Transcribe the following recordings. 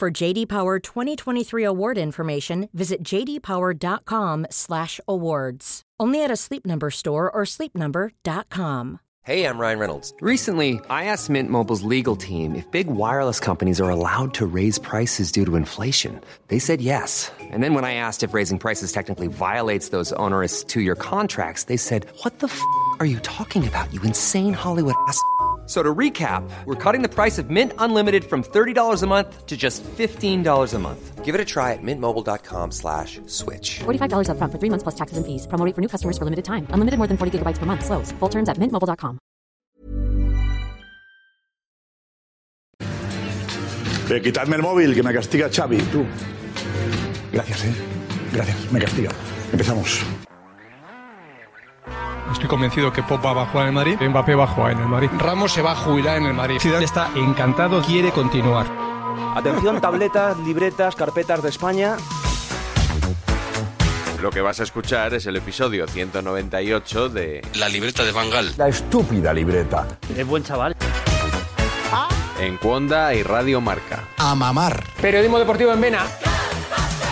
For JD Power 2023 award information, visit jdpower.com/awards. Only at a Sleep Number store or sleepnumber.com. Hey, I'm Ryan Reynolds. Recently, I asked Mint Mobile's legal team if big wireless companies are allowed to raise prices due to inflation. They said yes. And then when I asked if raising prices technically violates those onerous two-year contracts, they said, "What the f*** are you talking about? You insane Hollywood ass." So to recap, we're cutting the price of Mint Unlimited from $30 a month to just $15 a month. Give it a try at mintmobile.com slash switch. $45 up front for three months plus taxes and fees. Promo rate for new customers for limited time. Unlimited more than 40 gigabytes per month. Slows. Full terms at mintmobile.com. Eh, quitadme el móvil, que me castiga Xavi. Tú. Gracias, eh. Gracias, me castiga. Empezamos. Estoy convencido que Pop va a jugar en el Madrid, Mbappé va a jugar en el Madrid, Ramos se va a jubilar en el Madrid. Zidane está encantado, quiere continuar. Atención, tabletas, libretas, carpetas de España. Lo que vas a escuchar es el episodio 198 de La libreta de Bangal. La estúpida libreta. Es buen chaval. En Cuonda y Radio Marca. A mamar. Periodismo deportivo en Vena.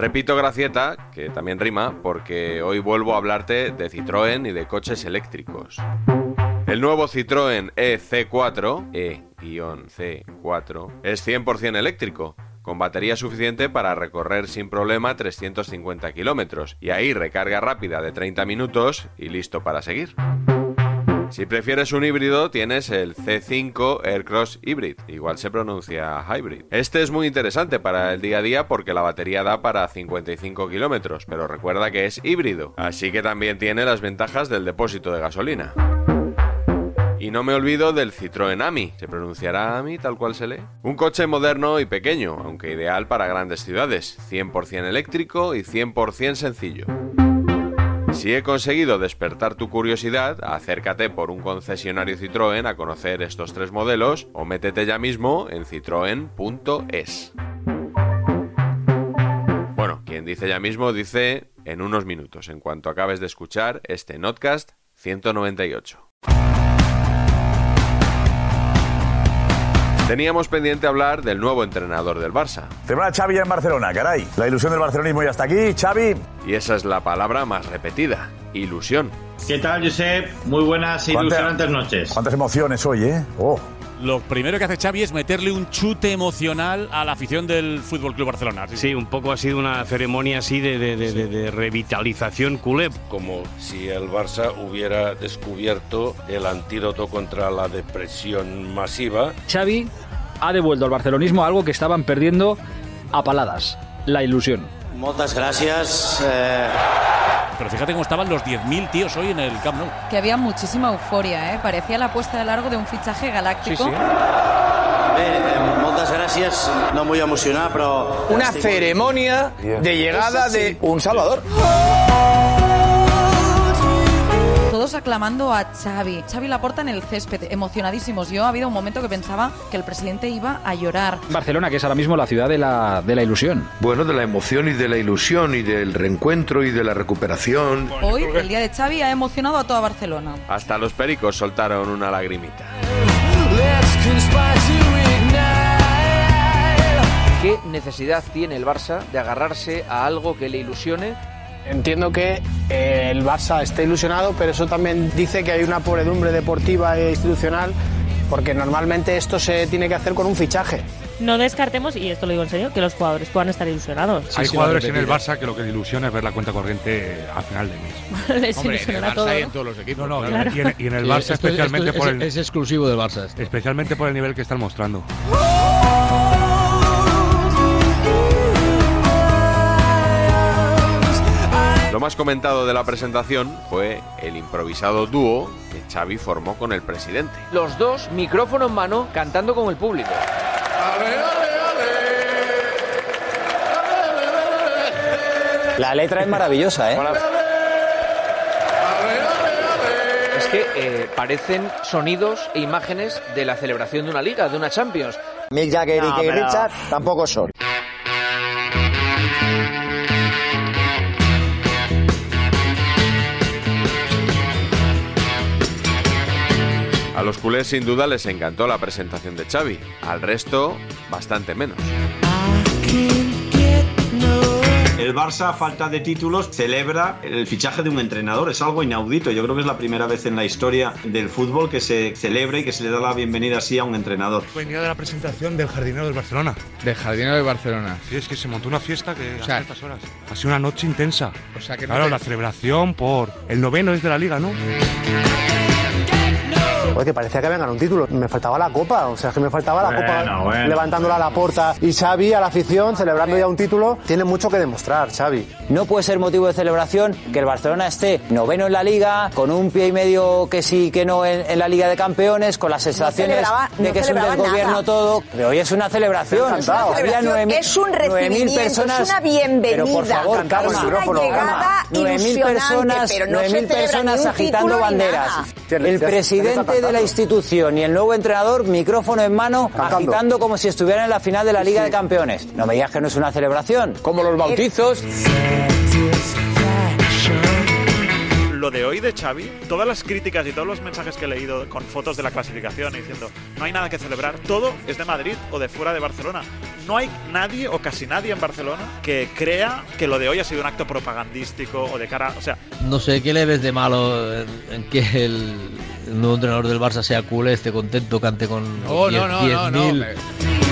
Repito gracieta, que también rima, porque hoy vuelvo a hablarte de Citroën y de coches eléctricos. El nuevo Citroën E EC4, E-C4, es 100% eléctrico, con batería suficiente para recorrer sin problema 350 kilómetros, y ahí recarga rápida de 30 minutos y listo para seguir. Si prefieres un híbrido, tienes el C5 Aircross Hybrid, igual se pronuncia hybrid. Este es muy interesante para el día a día porque la batería da para 55 kilómetros, pero recuerda que es híbrido, así que también tiene las ventajas del depósito de gasolina. Y no me olvido del Citroën Ami, ¿se pronunciará Ami tal cual se lee? Un coche moderno y pequeño, aunque ideal para grandes ciudades, 100% eléctrico y 100% sencillo. Si he conseguido despertar tu curiosidad, acércate por un concesionario Citroën a conocer estos tres modelos o métete ya mismo en citroen.es. Bueno, quien dice ya mismo dice en unos minutos, en cuanto acabes de escuchar este Notcast 198. Teníamos pendiente hablar del nuevo entrenador del Barça. Celebra Xavi ya en Barcelona, caray. La ilusión del barcelonismo ya está aquí. Xavi. Y esa es la palabra más repetida, ilusión. ¿Qué tal, Josep? Muy buenas ¿Cuánta- ilusionantes noches. Cuántas emociones hoy, ¿eh? Oh. Lo primero que hace Xavi es meterle un chute emocional a la afición del Fútbol Club Barcelona. Sí, un poco ha sido una ceremonia así de, de- de- de- de revitalización culé. como si el Barça hubiera descubierto el antídoto contra la depresión masiva. Xavi ha devuelto al barcelonismo algo que estaban perdiendo a paladas, la ilusión. Muchas gracias. eh, Pero fíjate cómo estaban los 10.000 tíos hoy en el Camp Nou. Que había muchísima euforia, ¿eh? Parecía la puesta de largo de un fichaje galáctico. muchas gracias. No muy emocionado, pero... Una ceremonia de llegada de un Salvador. Todos aclamando a Xavi. Xavi Laporta en el césped, emocionadísimos. Yo ha habido un momento que pensaba que el presidente iba a llorar. Barcelona, que es ahora mismo la ciudad de la, de la ilusión. Bueno, de la emoción y de la ilusión y del reencuentro y de la recuperación. Hoy, el día de Xavi ha emocionado a toda Barcelona. Hasta los pericos soltaron una lagrimita. ¿Qué necesidad tiene el Barça de agarrarse a algo que le ilusione? Entiendo que eh, el Barça esté ilusionado, pero eso también dice que hay una pobredumbre deportiva e institucional, porque normalmente esto se tiene que hacer con un fichaje. no descartemos, y esto lo digo en serio, que los jugadores puedan estar ilusionados. Hay jugadores en el Barça que lo que ilusiona es ver la cuenta corriente al final de mes. Les Hombre, en el Barça todo. en todos los equipos. No, no, y- Claro. y, en, y en el Sí, Barça esto- especialmente esto por es, el es exclusivo del Barça. esto. especialmente por el nivel que están mostrando. Lo más comentado de la presentación fue el improvisado dúo que Xavi formó con el presidente. Los dos, micrófono en mano, cantando con el público. La letra es maravillosa, ¿eh? Es que eh, parecen sonidos e imágenes de la celebración de una liga, de una Champions. Mick Jagger y No, Keith pero- Richards tampoco son. Culés sin duda les encantó la presentación de Xavi, al resto bastante menos. El Barça, a falta de títulos, celebra el fichaje de un entrenador. Es algo inaudito. Yo creo que es la primera vez en la historia del fútbol que se celebra y que se le da la bienvenida así a un entrenador. Venía de la presentación del jardinero del Barcelona. Del jardinero de Barcelona. Sí, es que se montó una fiesta que O sea, a estas horas. Ha sido una noche intensa. O sea que no Claro, te- la celebración por el noveno es de la liga, ¿no? Oye, que parecía que habían ganado un título. Me faltaba la copa, o sea, es que me faltaba la Bueno, copa bueno. levantándola a la puerta. Y Xavi, a la afición, celebrando ya un título, tiene mucho que demostrar, Xavi. No puede ser motivo de celebración que el Barcelona esté noveno en la liga, con un pie y medio que sí que no en, en la Liga de Campeones, con las sensaciones de no que es un celebraba del gobierno nada. todo. Pero hoy es una celebración. Es una celebración, 9.000 es un 9.000 recibimiento, personas. es una bienvenida. Pero por favor, el micrófono. Karma, llegada 9.000 ilusionante, personas, pero no se 9.000 celebra personas agitando banderas. El presidente de la institución y el nuevo entrenador, micrófono en mano, agitando como si estuvieran en la final de la Liga de Campeones. No me digas que no es una celebración. Como los bautizos. Lo de hoy de Xavi, todas las críticas y todos los mensajes que he leído con fotos de la clasificación y diciendo no hay nada que celebrar, todo es de Madrid o de fuera de Barcelona. No hay nadie o casi nadie en Barcelona que crea que lo de hoy ha sido un acto propagandístico o de cara, o sea, No sé qué le ves de malo en, en que el, el nuevo entrenador del Barça sea culé, esté contento, cante con No, no, no, no, no. 10.000.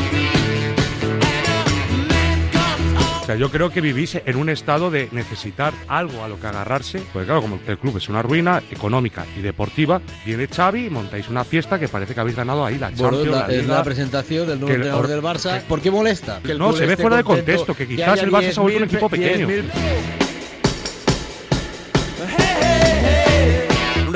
sea, yo creo que vivís en un estado de necesitar algo a lo que agarrarse. Porque claro, como el club es una ruina económica y deportiva, viene Xavi y montáis una fiesta que parece que habéis ganado ahí la Bueno, Champions, la- la es la presentación del nuevo entrenador del Barça. ¿Por qué molesta? Que el No, se ve fuera de contexto, que quizás el Barça se ha vuelto un 10.000 equipo pequeño.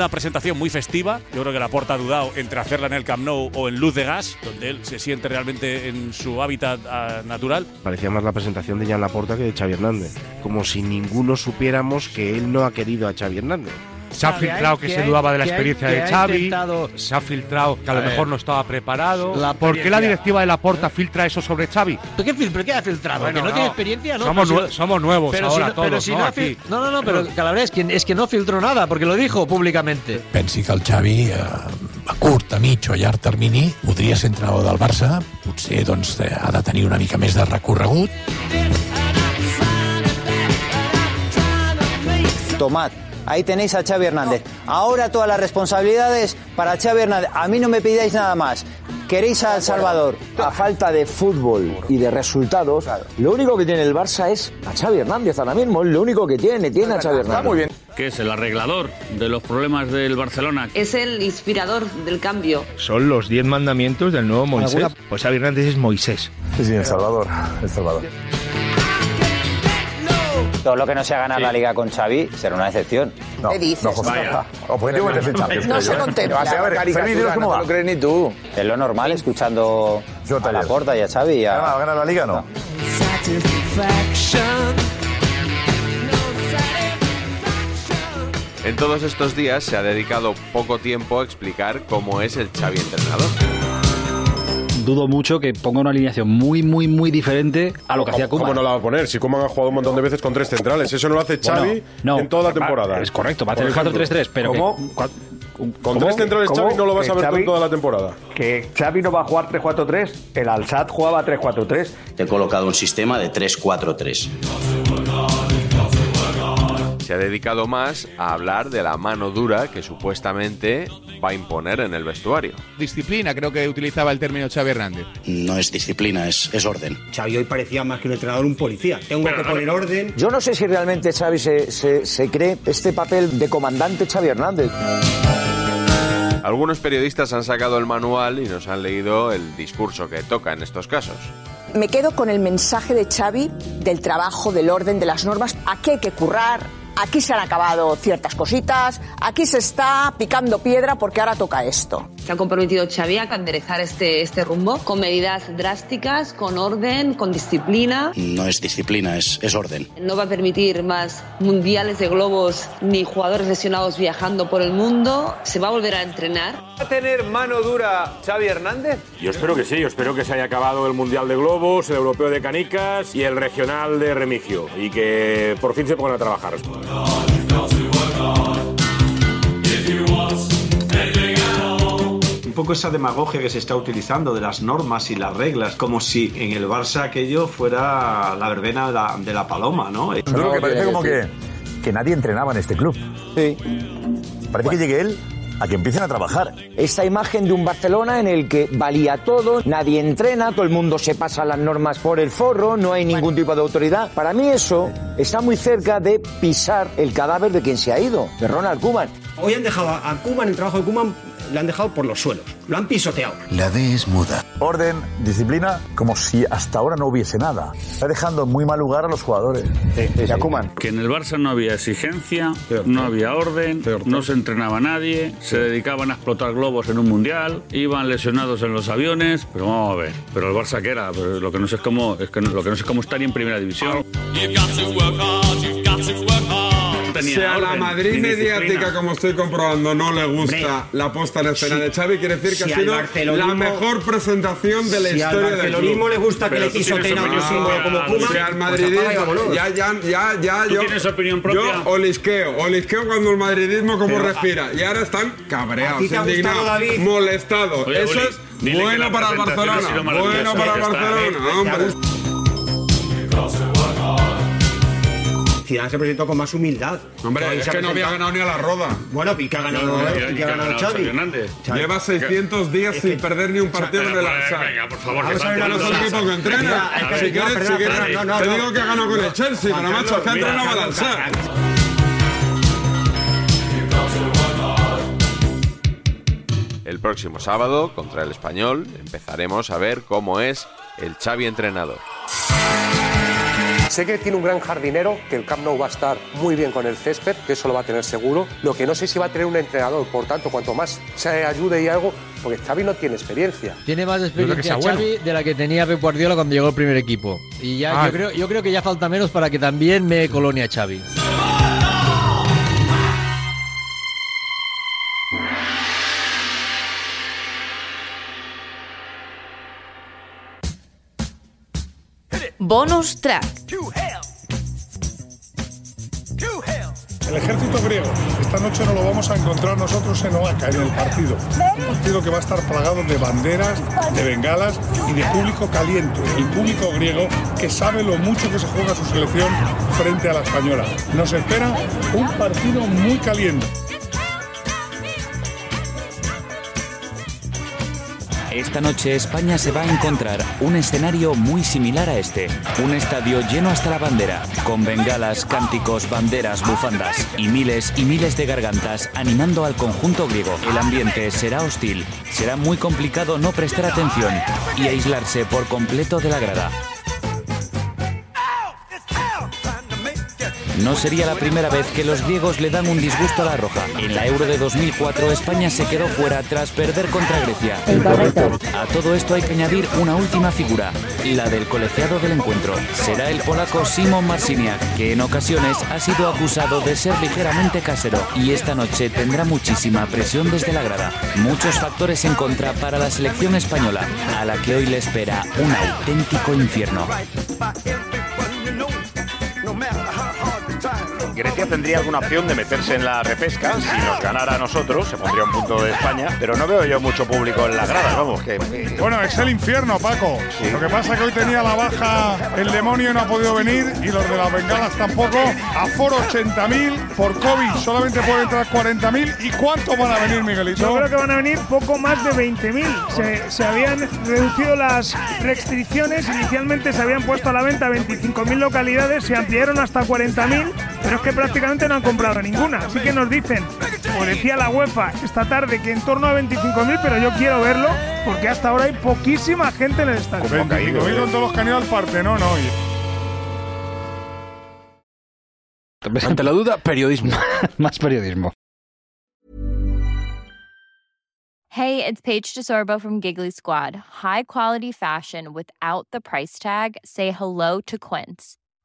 Una presentación muy festiva. Yo creo que la Porta ha dudado entre hacerla en el Camp Nou o en Luz de Gas, donde él se siente realmente en su hábitat ah, natural. Parecía más la presentación de Jan Laporta que de Xavi Hernández. Como si ninguno supiéramos que él no ha querido a Xavi Hernández. Se ha filtrado que, se dudaba de la experiencia de Xavi. Se ha filtrado que a lo mejor no estaba preparado. ¿Por qué la directiva de la Porta filtra eso sobre Xavi? ¿Pero qué, pero qué ha filtrado? Bueno, ¿Que no, no. tiene experiencia? No, Somos nuevos pero ahora si no, pero todos, si ¿no? no, no, no, no, pero Calabria, es que, es que no filtró nada, porque lo dijo públicamente. Pensi que el Xavi eh, a curt, a mig o a llarg termini podria ser entrenador del Barça, potser doncs, eh, ha de tenir una mica més de recorregut. Tomad. Ahí tenéis a Xavi Hernández. Ahora todas las responsabilidades para Xavi Hernández. A mí no me pidáis nada más. Queréis a El Salvador. A falta de fútbol y de resultados, lo único que tiene el Barça es a Xavi Hernández ahora mismo. Es lo único que tiene, tiene a Xavi Hernández. muy bien. que es el arreglador de los problemas del Barcelona. Es el inspirador del cambio. Son los diez mandamientos del nuevo Moisés. ¿Alguna- Pues Xavi Hernández es Moisés. Sí, sí, El Salvador. El Salvador. Todo lo que no sea ganar la liga con Xavi será una decepción. No, ¿Qué dices? no, José. Vaya. Objetivo es el Champions, No se yo, ¿eh? contempla. A ver, dinos cómo va. lo crees ni tú. Es lo normal escuchando a la Porta y a Xavi y a... ¿Va a ganar la liga o no? En todos estos días se ha dedicado poco tiempo a explicar cómo es el Xavi entrenador. Dudo mucho que ponga una alineación muy, muy, muy diferente a lo que hacía Koeman. ¿Cómo no la va a poner? Si Koeman ha jugado un montón de veces con tres centrales. Eso no lo hace Xavi Bueno, no, en toda la temporada. es correcto, va a ejemplo. 4-3-3, pero que- ¿Cómo? cua- Con ¿Cómo? tres centrales ¿Cómo? Xavi no lo vas a Que ver Xavi- en toda la temporada. Que Xavi no va a jugar 3-4-3. El Alsat jugaba 3-4-3. Te he colocado un sistema de 3-4-3. Se ha dedicado más a hablar de la mano dura que supuestamente va a imponer en el vestuario. Disciplina, creo que utilizaba el término Xavi Hernández. No es disciplina, es, es orden. Xavi hoy parecía más que un entrenador, un policía. Tengo que poner orden. Yo no sé si realmente Xavi se, se, se cree este papel de comandante Xavi Hernández. Algunos periodistas han sacado el manual y nos han leído el discurso que toca en estos casos. Me quedo con el mensaje de Xavi del trabajo, del orden, de las normas. Aquí hay que currar, aquí se han acabado ciertas cositas, aquí se está picando piedra porque ahora toca esto. Se ha comprometido Xavi a enderezar este, este rumbo con medidas drásticas, con orden, con disciplina. No es disciplina, es, es orden. No va a permitir más mundiales de globos ni jugadores lesionados viajando por el mundo. Se va a volver a entrenar. ¿Va a tener mano dura Xavi Hernández? Yo espero que sí, yo espero que se haya acabado el Mundial de Globos, el Europeo de Canicas y el Regional de Remigio. Y que por fin se pongan a trabajar. Un poco esa demagogia que se está utilizando de las normas y las reglas, como si en el Barça aquello fuera la verbena de la, de la paloma, ¿no? Creo que parece como que, que nadie entrenaba en este club. Sí. Parece que llegue él a que empiecen a trabajar. Esta imagen de un Barcelona en el que valía todo, nadie entrena, todo el mundo se pasa las normas por el forro, no hay ningún tipo de autoridad. Para mí eso está muy cerca de pisar el cadáver de quien se ha ido, de Ronald Koeman. Hoy han dejado a Kuman, el trabajo de Kuman, le han dejado por los suelos. Lo han pisoteado. La D es muda. Orden, disciplina, como si hasta ahora no hubiese nada. Está dejando en muy mal lugar a los jugadores. Y a Koeman. Que en el Barça no había exigencia, no había orden, no se entrenaba nadie, se dedicaban a explotar globos en un mundial, iban lesionados en los aviones, pero vamos a ver, pero el Barça qué era, Pero lo que no sé es cómo, es que no- lo que no sé es cómo estar en primera división. Si a la Madrid mediática, como estoy comprobando, no le gusta la puesta en escena si- de Xavi, quiere decir que si ha al sido barcelonismo- la mejor presentación de la si al historia del barcelonismo club. le gusta que Pero le pisoteen a otro opinión símbolo como. Koeman, Si al pues madridismo, apaga y vámonos. ya, ya, ya, ya, ¿Tú yo, tienes opinión propia? yo olisqueo, olisqueo cuando el madridismo como Pero, respira. Y ahora están cabreados, ¿a ti te ha gustado, indignados, molestados. Oye, Eso es bueno para el Barcelona. Bueno para el está. Barcelona, hombre. Zidane se presentó con más humildad. Hombre, Xavi es ha que no había ganado ni a la roda. Bueno, y que ha ganado, No, no, y y que que ha ha ganado ganado Xavi. Xavi Hernández. Xavi. Lleva 600 días sin perder ni un partido en el Barça. Venga, por favor, Vamos a ver no es cosa. el tipo que entrena. Mira, es que- Si quieres, si quieres, te digo que ganó con el Chelsea, pero macho, que ha entrenado al mira, Barça. El próximo sábado, contra el Español, empezaremos a ver cómo es el Xavi entrenador. Sé que tiene un gran jardinero, que el Camp Nou va a estar muy bien con el césped, que eso lo va a tener seguro. Lo que no sé si va a tener un entrenador, por tanto, cuanto más se ayude y algo, porque Xavi no tiene experiencia. Tiene más experiencia Xavi de la que tenía Pep Guardiola cuando llegó el primer equipo. Y ya Ah. yo creo, yo creo que ya falta menos para que también me colonia Xavi. Bonus track. El ejército griego. Esta noche no lo vamos a encontrar nosotros en Oaca, en el partido. Un partido que va a estar plagado de banderas, de bengalas y de público caliente. El público griego que sabe lo mucho que se juega su selección frente a la española. Nos espera un partido muy caliente. Esta noche España se va a encontrar un escenario muy similar a este. Un estadio lleno hasta la bandera, con bengalas, cánticos, banderas, bufandas y miles y miles de gargantas animando al conjunto griego. El ambiente será hostil, será muy complicado no prestar atención y aislarse por completo de la grada. No sería la primera vez que los griegos le dan un disgusto a la roja. En la Euro de 2004 España se quedó fuera tras perder contra Grecia. A todo esto hay que añadir una última figura, la del colegiado del encuentro. Será el polaco Simon Marciniak, que en ocasiones ha sido acusado de ser ligeramente casero y esta noche tendrá muchísima presión desde la grada. Muchos factores en contra para la selección española, a la que hoy le espera un auténtico infierno. Grecia tendría alguna opción de meterse en la repesca. Si nos ganara a nosotros, se pondría un punto de España. Pero no veo yo mucho público en la grada, vamos. Que, Bueno, es el infierno, Paco. Lo que pasa es que hoy tenía la baja el demonio y no ha podido venir y los de las bengalas tampoco. Aforo 80.000, por COVID solamente pueden entrar 40.000. ¿Y cuántos van a venir, Miguelito? Yo creo que van a venir poco más de 20.000. Se, se habían reducido las restricciones, inicialmente se habían puesto a la venta 25.000 localidades, se ampliaron hasta 40.000, pero es que prácticamente no han comprado ninguna. Así que nos dicen, como decía la UEFA esta tarde, que en torno a 25.000, pero yo quiero verlo porque hasta ahora hay poquísima gente en el estadio. 25.000 con todos los que han ido al Partenón hoy. Ante la duda, periodismo. Más periodismo. Hey, it's Paige DeSorbo from Giggly Squad. High quality fashion without the price tag. Say hello to Quince.